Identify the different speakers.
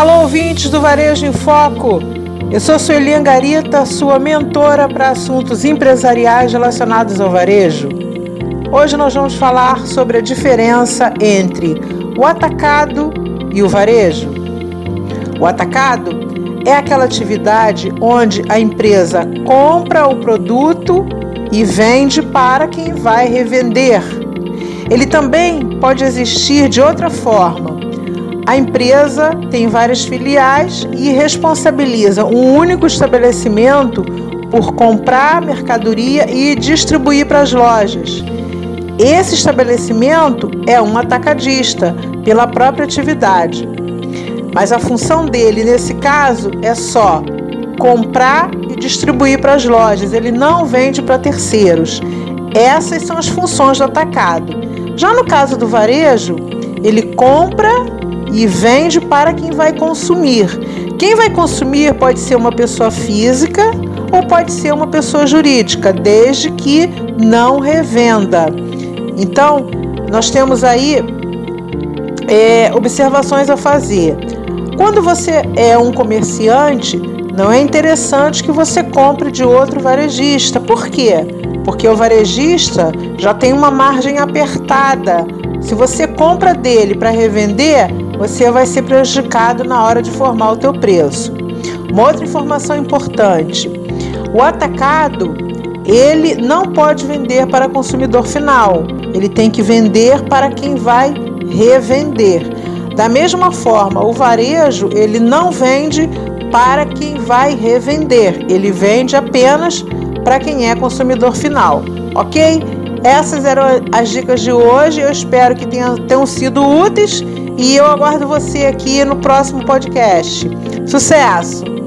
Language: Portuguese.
Speaker 1: Alô, ouvintes do Varejo em Foco. Eu sou Sueli Angarita, sua mentora para assuntos empresariais relacionados ao varejo. Hoje nós vamos falar sobre a diferença entre o atacado e o varejo. O atacado é aquela atividade onde a empresa compra o produto e vende para quem vai revender. Ele também pode existir de outra forma, a empresa tem várias filiais e responsabiliza um único estabelecimento por comprar mercadoria e distribuir para as lojas. Esse estabelecimento é um atacadista pela própria atividade. Mas a função dele nesse caso é só comprar e distribuir para as lojas, ele não vende para terceiros. Essas são as funções do atacado. Já no caso do varejo, ele compra e vende para quem vai consumir. Quem vai consumir pode ser uma pessoa física ou pode ser uma pessoa jurídica, desde que não revenda. Então, nós temos aí é, observações a fazer. Quando você é um comerciante, não é interessante que você compre de outro varejista. Por quê? Porque o varejista já tem uma margem apertada. Se você compra dele para revender, você vai ser prejudicado na hora de formar o teu preço. Uma outra informação importante: o atacado ele não pode vender para consumidor final, ele tem que vender para quem vai revender. Da mesma forma, o varejo ele não vende para quem vai revender, ele vende apenas para quem é consumidor final, ok? Essas eram as dicas de hoje. Eu espero que tenham, tenham sido úteis e eu aguardo você aqui no próximo podcast. Sucesso!